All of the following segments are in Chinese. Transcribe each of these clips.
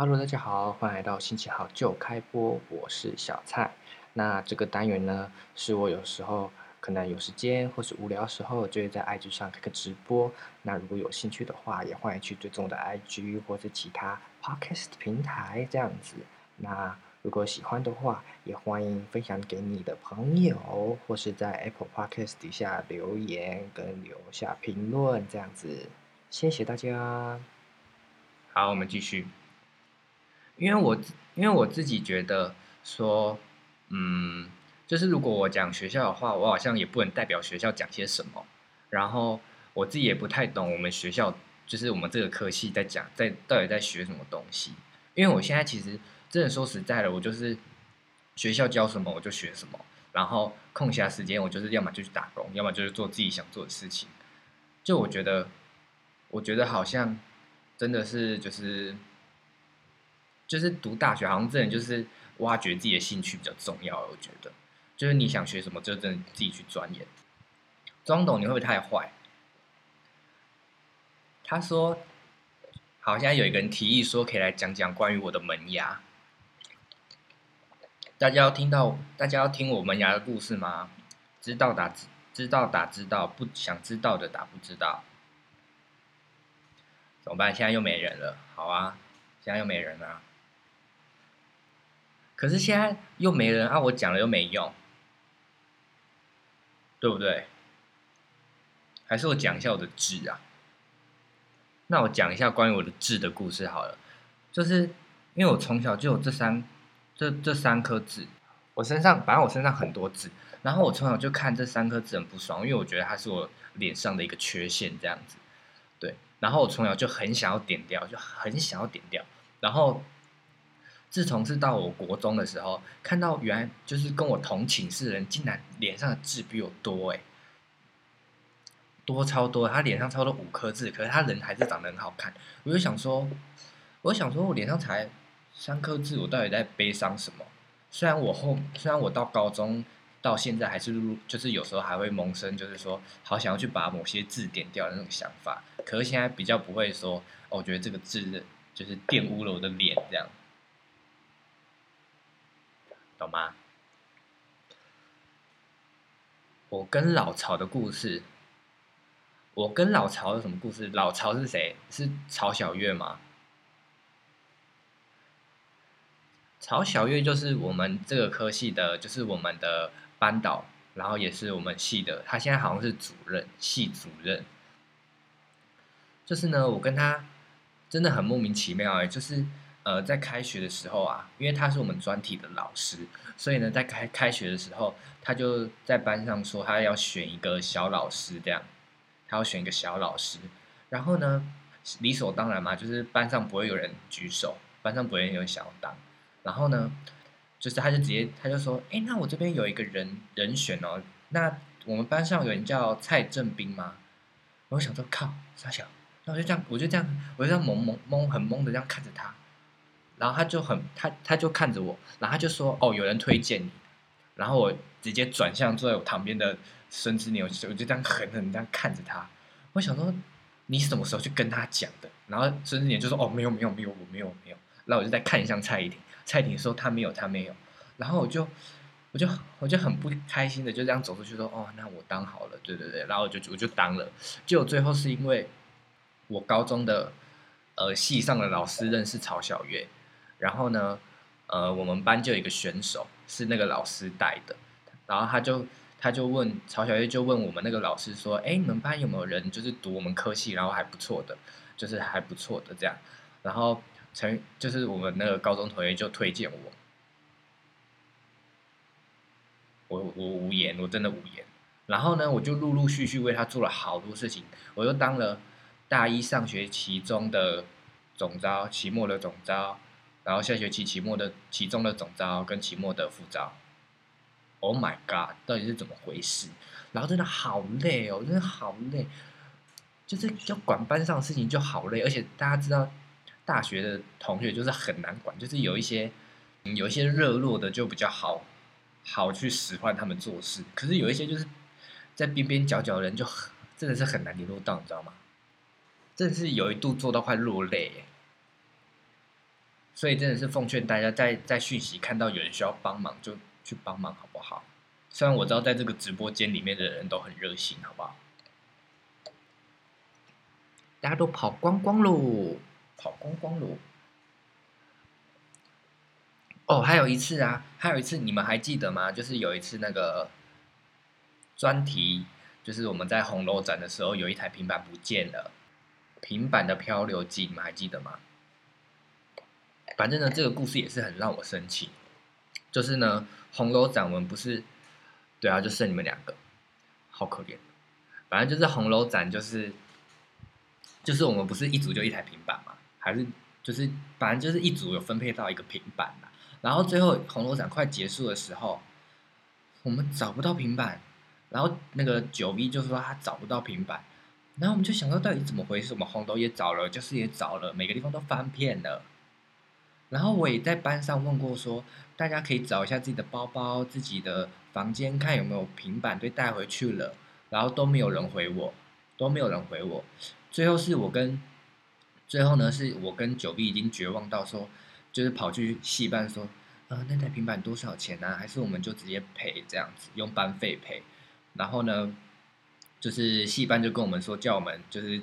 Hello，大家好，欢迎来到星期号就开播，我是小蔡。那这个单元呢，是我有时候可能有时间或是无聊时候，就会在 IG 上开个直播。那如果有兴趣的话，也欢迎去追踪我的 IG 或是其他 Podcast 平台这样子。那如果喜欢的话，也欢迎分享给你的朋友，或是在 Apple Podcast 底下留言跟留下评论这样子。谢谢大家。好，我们继续。因为我因为我自己觉得说，嗯，就是如果我讲学校的话，我好像也不能代表学校讲些什么。然后我自己也不太懂我们学校，就是我们这个科系在讲在到底在学什么东西。因为我现在其实。真的说实在的，我就是学校教什么我就学什么，然后空暇时间我就是要么就去打工，要么就是做自己想做的事情。就我觉得，我觉得好像真的是就是就是读大学，好像真的就是挖掘自己的兴趣比较重要。我觉得，就是你想学什么，就真的自己去钻研。庄董，你会不会太坏？他说：“好，现在有一个人提议说，可以来讲讲关于我的门牙。”大家要听到，大家要听我们牙的故事吗？知道打知，知道打知道，不想知道的打不知道，怎么办？现在又没人了，好啊，现在又没人了。可是现在又没人啊，我讲了又没用，对不对？还是我讲一下我的痣啊？那我讲一下关于我的痣的故事好了，就是因为我从小就有这三。这这三颗痣，我身上，反正我身上很多痣，然后我从小就看这三颗痣很不爽，因为我觉得它是我脸上的一个缺陷，这样子，对，然后我从小就很想要点掉，就很想要点掉，然后自从是到我国中的时候，看到原来就是跟我同寝室的人，竟然脸上的痣比我多，哎，多超多，他脸上超多五颗痣，可是他人还是长得很好看，我就想说，我想说我脸上才。三颗痣，我到底在悲伤什么？虽然我后，虽然我到高中到现在还是入，就是有时候还会萌生，就是说好想要去把某些痣点掉的那种想法。可是现在比较不会说，我觉得这个痣就是玷污了我的脸，这样，懂吗？我跟老曹的故事，我跟老曹有什么故事？老曹是谁？是曹小月吗？曹小月就是我们这个科系的，就是我们的班导，然后也是我们系的。他现在好像是主任，系主任。就是呢，我跟他真的很莫名其妙哎，就是呃，在开学的时候啊，因为他是我们专题的老师，所以呢，在开开学的时候，他就在班上说他要选一个小老师，这样，他要选一个小老师。然后呢，理所当然嘛，就是班上不会有人举手，班上不会有人想要当。然后呢，就是他就直接他就说，哎，那我这边有一个人人选哦，那我们班上有人叫蔡正斌吗？我想说，靠，傻小，那我就这样，我就这样，我就这样懵懵懵很懵的这样看着他，然后他就很他他就看着我，然后他就说，哦，有人推荐你，然后我直接转向坐在我旁边的孙子牛，我就这样狠狠这样看着他，我想说，你什么时候去跟他讲的？然后孙子年就说，哦，没有没有没有，我没有没有，然后我就再看一下蔡依林。蔡依婷说他没有，他没有，然后我就，我就，我就很不开心的就这样走出去说，哦，那我当好了，对对对，然后我就我就当了，结果最后是因为我高中的呃系上的老师认识曹小月，然后呢，呃，我们班就有一个选手是那个老师带的，然后他就他就问曹小月就问我们那个老师说，哎，你们班有没有人就是读我们科系，然后还不错的，就是还不错的这样，然后。陈就是我们那个高中同学就推荐我，我我无言，我真的无言。然后呢，我就陆陆续续为他做了好多事情，我又当了大一上学期中的总招，期末的总招，然后下学期期末的期中的总招跟期末的副招。Oh my god，到底是怎么回事？然后真的好累哦，真的好累，就是要管班上的事情就好累，而且大家知道。大学的同学就是很难管，就是有一些有一些热络的就比较好好去使唤他们做事，可是有一些就是在边边角角的人就真的是很难联络到，你知道吗？真的是有一度做到快落泪，所以真的是奉劝大家，在在讯息看到有人需要帮忙，就去帮忙，好不好？虽然我知道在这个直播间里面的人都很热心，好不好？大家都跑光光喽，跑光光喽。哦，还有一次啊，还有一次，你们还记得吗？就是有一次那个专题，就是我们在红楼展的时候，有一台平板不见了，平板的漂流记，你们还记得吗？反正呢，这个故事也是很让我生气。就是呢，红楼展文不是，对啊，就剩你们两个，好可怜。反正就是红楼展，就是就是我们不是一组就一台平板嘛，还是就是反正就是一组有分配到一个平板嘛。然后最后红楼展快结束的时候，我们找不到平板，然后那个九 V 就说他找不到平板，然后我们就想到到底怎么回事？我们红楼也找了，就是也找了，每个地方都翻遍了。然后我也在班上问过，说大家可以找一下自己的包包、自己的房间，看有没有平板被带回去了。然后都没有人回我，都没有人回我。最后是我跟，最后呢是我跟九 B 已经绝望到说。就是跑去戏班说，呃，那台平板多少钱呢？还是我们就直接赔这样子，用班费赔。然后呢，就是戏班就跟我们说，叫我们就是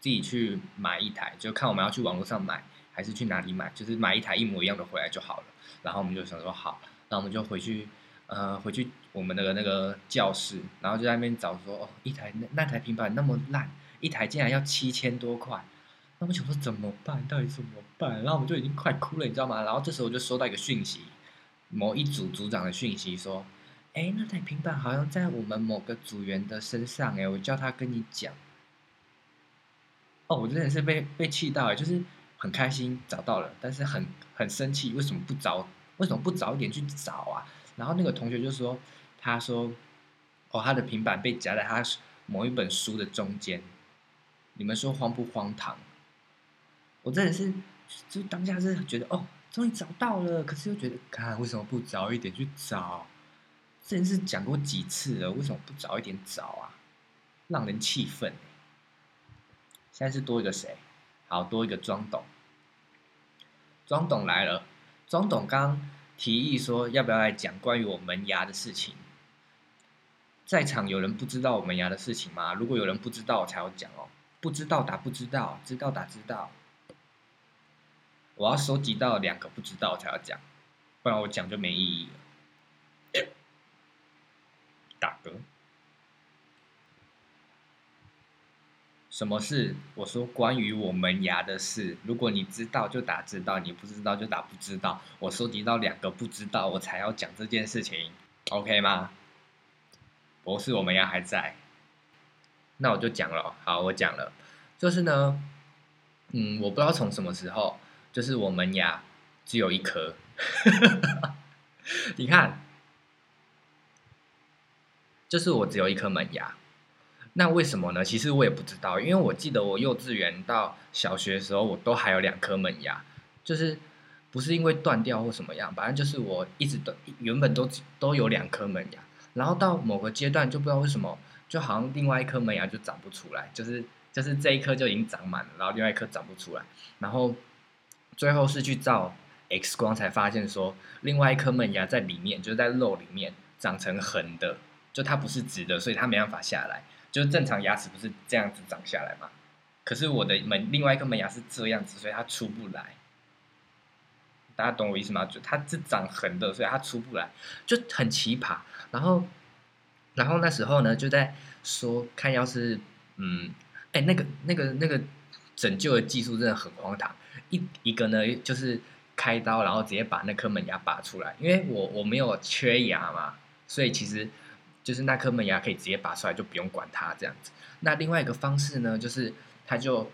自己去买一台，就看我们要去网络上买还是去哪里买，就是买一台一模一样的回来就好了。然后我们就想说好，那我们就回去，呃，回去我们的那个教室，然后就在那边找说，哦，一台那那台平板那么烂，一台竟然要七千多块。那我想说怎么办？到底怎么办？然后我们就已经快哭了，你知道吗？然后这时候我就收到一个讯息，某一组组长的讯息说：“哎，那台平板好像在我们某个组员的身上，哎，我叫他跟你讲。”哦，我真的是被被气到，就是很开心找到了，但是很很生气，为什么不早？为什么不早一点去找啊？然后那个同学就说：“他说，哦，他的平板被夹在他某一本书的中间，你们说荒不荒唐？”我真的是，就当下是觉得哦，终于找到了，可是又觉得，看为什么不早一点去找？这件事讲过几次了，为什么不早一点找啊？让人气愤。现在是多一个谁？好多一个庄董。庄董来了，庄董刚提议说要不要来讲关于我门牙的事情。在场有人不知道我门牙的事情吗？如果有人不知道，才要讲哦。不知道打不知道，知道打知道。我要收集到两个不知道才要讲，不然我讲就没意义了。打嗝。什么事？我说关于我门牙的事。如果你知道就打知道，你不知道就打不知道。我收集到两个不知道，我才要讲这件事情，OK 吗？博士，我门牙还在。那我就讲了。好，我讲了。就是呢，嗯，我不知道从什么时候。就是我门牙只有一颗，你看，就是我只有一颗门牙，那为什么呢？其实我也不知道，因为我记得我幼稚园到小学的时候，我都还有两颗门牙，就是不是因为断掉或什么样，反正就是我一直都原本都都有两颗门牙，然后到某个阶段就不知道为什么，就好像另外一颗门牙就长不出来，就是就是这一颗就已经长满了，然后另外一颗长不出来，然后。最后是去照 X 光才发现说，另外一颗门牙在里面，就是在肉里面长成横的，就它不是直的，所以它没办法下来。就正常牙齿不是这样子长下来嘛？可是我的门另外一个门牙是这样子，所以它出不来。大家懂我意思吗？就它是长横的，所以它出不来，就很奇葩。然后，然后那时候呢，就在说看，要是嗯，哎，那个那个那个拯救的技术真的很荒唐。一一个呢，就是开刀，然后直接把那颗门牙拔出来。因为我我没有缺牙嘛，所以其实就是那颗门牙可以直接拔出来，就不用管它这样子。那另外一个方式呢，就是他就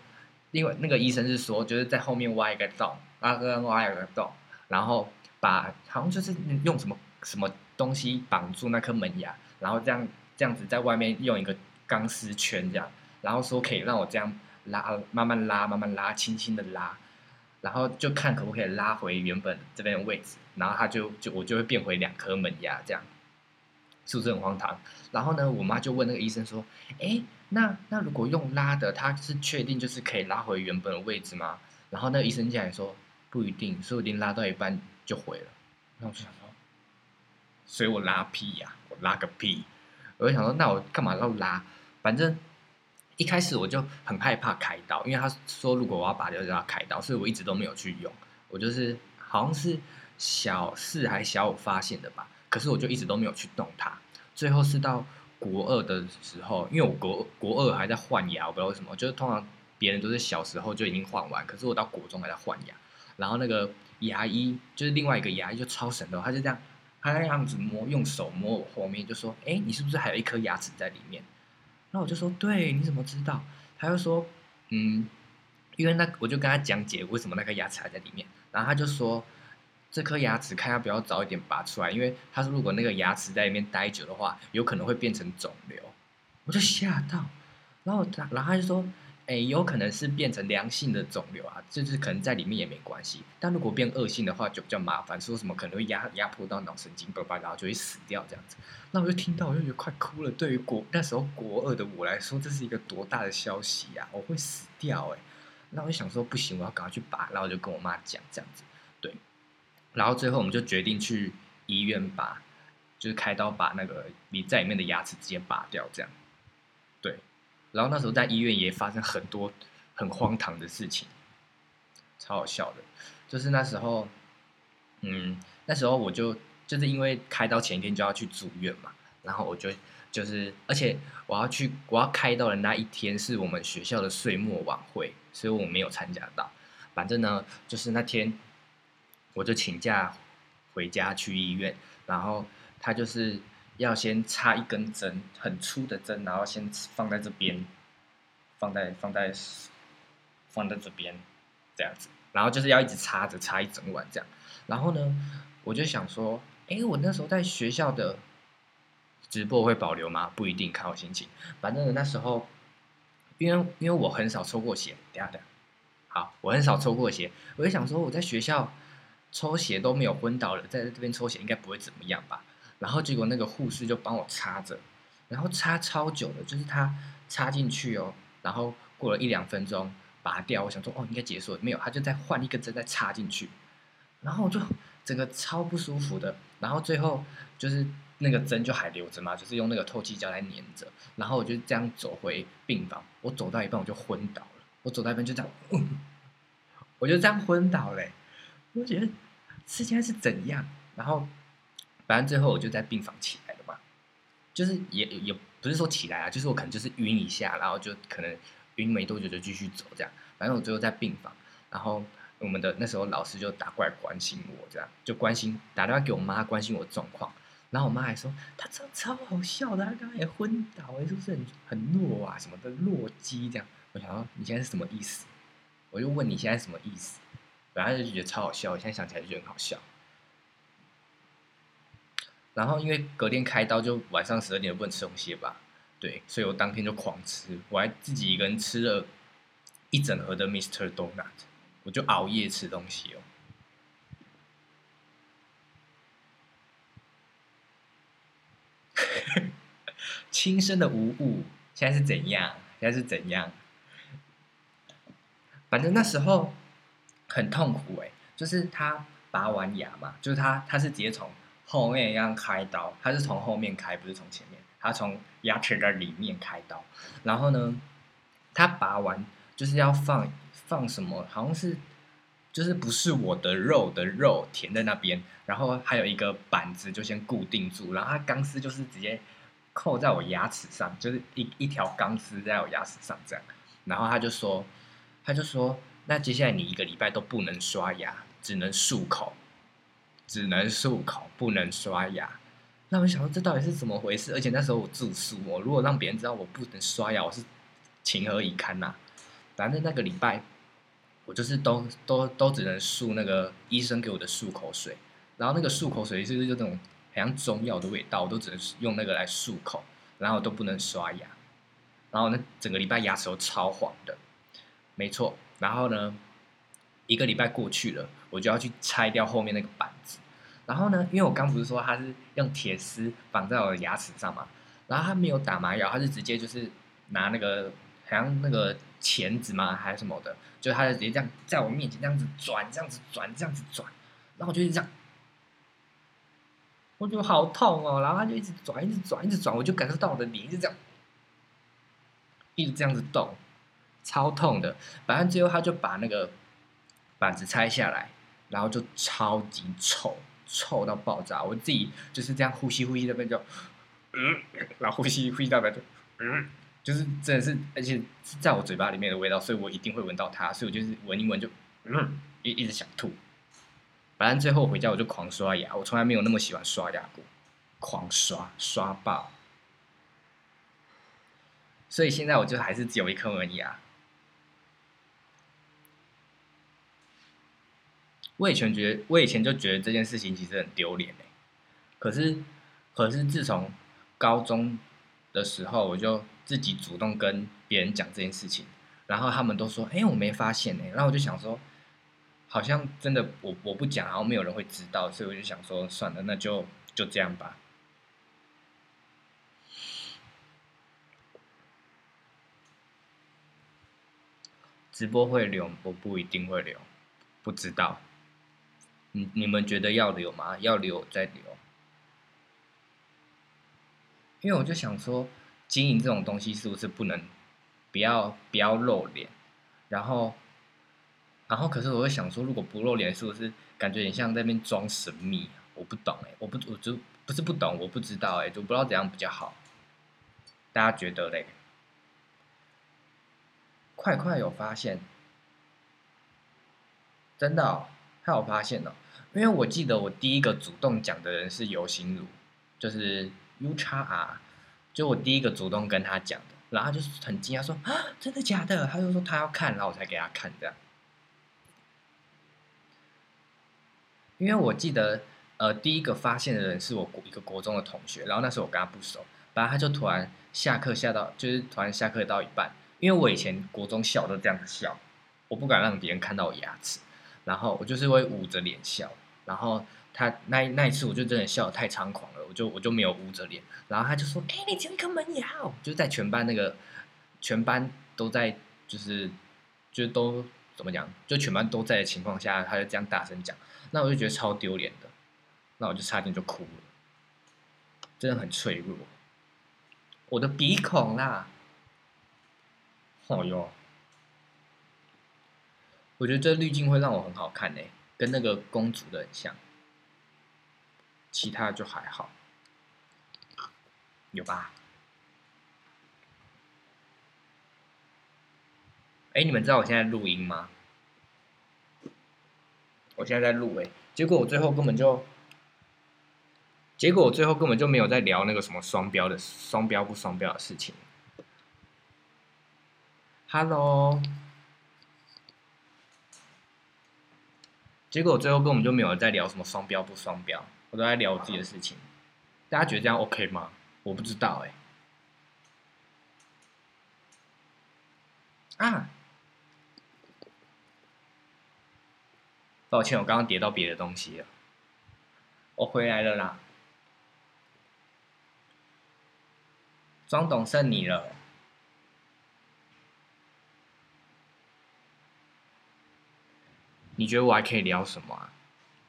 另外那个医生是说，就是在后面挖一个洞，挖个挖一个洞，然后把好像就是用什么什么东西绑住那颗门牙，然后这样这样子在外面用一个钢丝圈这样，然后说可以让我这样拉，慢慢拉，慢慢拉，轻轻的拉。然后就看可不可以拉回原本这边的位置，然后他就就我就会变回两颗门牙，这样是不是很荒唐？然后呢，我妈就问那个医生说：“哎，那那如果用拉的，他是确定就是可以拉回原本的位置吗？”然后那个医生竟然说：“不一定，说不定拉到一半就毁了。那我就想说，所以我拉屁呀，我拉个屁！我就想说，那我干嘛要拉？反正一开始我就很害怕开刀，因为他说如果我要拔掉就要开刀，所以我一直都没有去用。我就是好像是小四还小五发现的吧，可是我就一直都没有去动它。最后是到国二的时候，因为我国国二还在换牙，我不知道为什么，就是通常别人都是小时候就已经换完，可是我到国中还在换牙。然后那个牙医就是另外一个牙医就超神的，他就这样，他那样子摸，用手摸我后面，就说：“哎，你是不是还有一颗牙齿在里面？”然后我就说：“对，你怎么知道？”他就说：“嗯，因为那我就跟他讲解为什么那颗牙齿还在里面。”然后他就说：“这颗牙齿看要不要早一点拔出来，因为他说如果那个牙齿在里面待久的话，有可能会变成肿瘤。”我就吓到，然后他，然后他就说。哎，有可能是变成良性的肿瘤啊，就是可能在里面也没关系。但如果变恶性的话，就比较麻烦，说什么可能会压压迫到脑神经，叭叭，然后就会死掉这样子。那我就听到，我就觉得快哭了。对于国那时候国二的我来说，这是一个多大的消息呀！我会死掉哎。那我就想说，不行，我要赶快去拔。然后我就跟我妈讲这样子，对。然后最后我们就决定去医院拔，就是开刀把那个你在里面的牙齿直接拔掉，这样。对。然后那时候在医院也发生很多很荒唐的事情，超好笑的。就是那时候，嗯，那时候我就就是因为开刀前一天就要去住院嘛，然后我就就是，而且我要去我要开刀的那一天是我们学校的岁末晚会，所以我没有参加到。反正呢，就是那天我就请假回家去医院，然后他就是。要先插一根针，很粗的针，然后先放在这边，放在放在放在这边，这样子，然后就是要一直插着，插一整晚这样。然后呢，我就想说，哎，我那时候在学校的直播会保留吗？不一定，看我心情。反正那时候，因为因为我很少抽过血，等下等，好，我很少抽过血，我就想说我在学校抽血都没有昏倒了，在这边抽血应该不会怎么样吧。然后结果那个护士就帮我插着，然后插超久的，就是他插进去哦，然后过了一两分钟拔掉，我想说哦应该结束了，没有，他就再换一个针再插进去，然后我就整个超不舒服的，然后最后就是那个针就还留着嘛，就是用那个透气胶来粘着，然后我就这样走回病房，我走到一半我就昏倒了，我走到一半就这样，我就这样昏倒嘞，我觉得是现在是怎样，然后。反正最后我就在病房起来了嘛，就是也也不是说起来啊，就是我可能就是晕一下，然后就可能晕没多久就继续走这样。反正我最后在病房，然后我们的那时候老师就打过来关心我，这样就关心打电话给我妈关心我状况，然后我妈还说他超超好笑的，他刚刚也昏倒哎，是不是很很弱啊什么的弱鸡这样？我想说你现在是什么意思？我就问你现在什么意思？反正就觉得超好笑，我现在想起来就觉得很好笑。然后因为隔天开刀，就晚上十二点不能吃东西吧？对，所以我当天就狂吃，我还自己一个人吃了一整盒的 Mr. Donut，我就熬夜吃东西哦。亲生的无误，现在是怎样？现在是怎样？反正那时候很痛苦哎，就是他拔完牙嘛，就是他他是直接从。后面一样开刀，他是从后面开，不是从前面。他从牙齿的里面开刀，然后呢，他拔完就是要放放什么，好像是就是不是我的肉的肉填在那边，然后还有一个板子就先固定住，然后他钢丝就是直接扣在我牙齿上，就是一一条钢丝在我牙齿上这样。然后他就说，他就说，那接下来你一个礼拜都不能刷牙，只能漱口。只能漱口，不能刷牙。那我想说，这到底是怎么回事？而且那时候我住宿，我如果让别人知道我不能刷牙，我是情何以堪呐？反正那个礼拜，我就是都都都只能漱那个医生给我的漱口水，然后那个漱口水就是就那种很像中药的味道，我都只能用那个来漱口，然后都不能刷牙。然后那整个礼拜牙齿都超黄的，没错。然后呢？一个礼拜过去了，我就要去拆掉后面那个板子。然后呢，因为我刚不是说他是用铁丝绑在我的牙齿上嘛，然后他没有打麻药，他是直接就是拿那个好像那个钳子嘛？还是什么的？就他就直接这样在我面前这样子转，这样子转，这样子转，然后我就一直这样，我觉得好痛哦。然后他就一直转，一直转，一直转，我就感受到我的脸一直这样，一直这样子动，超痛的。反正最后他就把那个板子拆下来，然后就超级臭，臭到爆炸。我自己就是这样呼吸呼吸那边就，嗯，然后呼吸呼吸到那边就，嗯。就是真的是，而且是在我嘴巴里面的味道，所以我一定会闻到它，所以我就是闻一闻就，嗯，一一直想吐。反正最后回家我就狂刷牙，我从来没有那么喜欢刷牙过，狂刷刷爆。所以现在我就还是只有一颗门牙。我以前觉得，我以前就觉得这件事情其实很丢脸哎，可是，可是自从高中的时候我就。自己主动跟别人讲这件事情，然后他们都说：“哎，我没发现哎。”然后我就想说，好像真的我我不讲，然后没有人会知道，所以我就想说，算了，那就就这样吧。直播会留，我不一定会留，不知道。你你们觉得要留吗？要留再留，因为我就想说。经营这种东西是不是不能，不要不要露脸，然后，然后可是我会想说，如果不露脸，是不是感觉很像在那边装神秘？我不懂哎，我不我就不是不懂，我不知道哎，就不知道怎样比较好。大家觉得嘞？快快有发现，真的，他有发现哦，因为我记得我第一个主动讲的人是游行如，就是 U 叉 R。就我第一个主动跟他讲的，然后他就很惊讶说：“啊，真的假的？”他就说他要看，然后我才给他看这样。因为我记得，呃，第一个发现的人是我一个国中的同学，然后那时候我跟他不熟，然后他就突然下课下到，就是突然下课到一半，因为我以前国中笑都这样子笑，我不敢让别人看到我牙齿，然后我就是会捂着脸笑，然后。他那那一次，我就真的笑得太猖狂了，我就我就没有捂着脸，然后他就说：“哎，你只有一颗门牙。”就在全班那个全班都在，就是就都怎么讲，就全班都在的情况下，他就这样大声讲，那我就觉得超丢脸的，那我就差点就哭了，真的很脆弱，我的鼻孔啦，好哟，我觉得这滤镜会让我很好看呢，跟那个公主的很像。其他就还好，有吧？哎，你们知道我现在录音吗？我现在在录哎，结果我最后根本就，结果我最后根本就没有在聊那个什么双标的双标不双标的事情。Hello，结果我最后根本就没有在聊什么双标不双标。我都在聊我自己的事情，大家觉得这样 OK 吗？我不知道哎。啊，抱歉，我刚刚叠到别的东西了。我回来了啦，装懂剩你了。你觉得我还可以聊什么啊？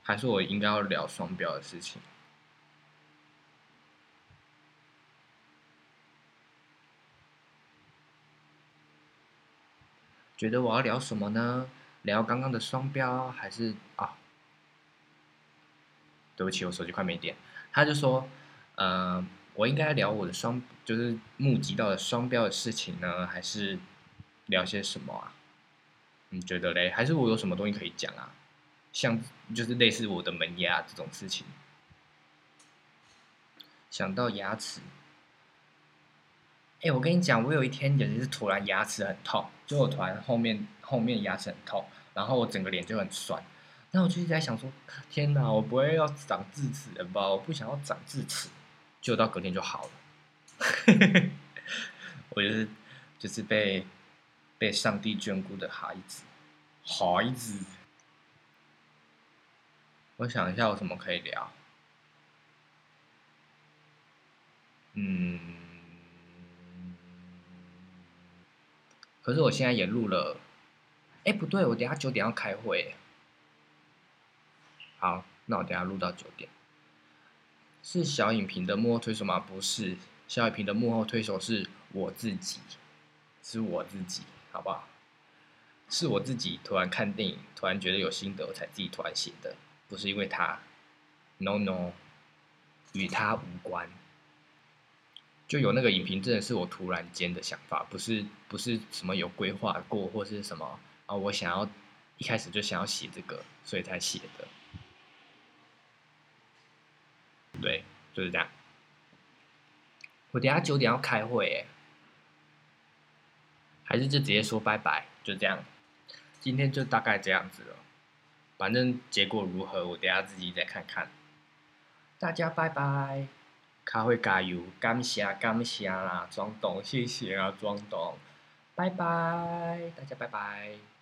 还是我应该要聊双标的事情？觉得我要聊什么呢？聊刚刚的双标，还是啊？对不起，我手机快没电。他就说：“呃，我应该聊我的双，就是募集到的双标的事情呢，还是聊些什么啊？你觉得嘞？还是我有什么东西可以讲啊？”像就是类似我的门牙这种事情，想到牙齿，哎，我跟你讲，我有一天也是突然牙齿很痛，就我突然后面后面牙齿很痛，然后我整个脸就很酸，然后我就一直在想说，天哪，我不会要长智齿了吧？我不想要长智齿，就到隔天就好了，我就是就是被被上帝眷顾的孩子，孩子。我想一下，有什么可以聊？嗯，可是我现在也录了，哎，不对，我等下九点要开会。好，那我等下录到九点。是小影评的幕后推手吗？不是，小影评的幕后推手是我自己，是我自己，好不好？是我自己突然看电影，突然觉得有心得，我才自己突然写的，不是因为他，no no，与他无关。就有那个影评，真的是我突然间的想法，不是不是什么有规划过，或是什么啊，我想要一开始就想要写这个，所以才写的。对，就是这样。我等下九点要开会，还是就直接说拜拜，就这样。今天就大概这样子了，反正结果如何，我等下自己再看看。大家拜拜。咖啡加油，感谢感谢啦，庄董，谢谢啊，庄董，拜拜，大家拜拜。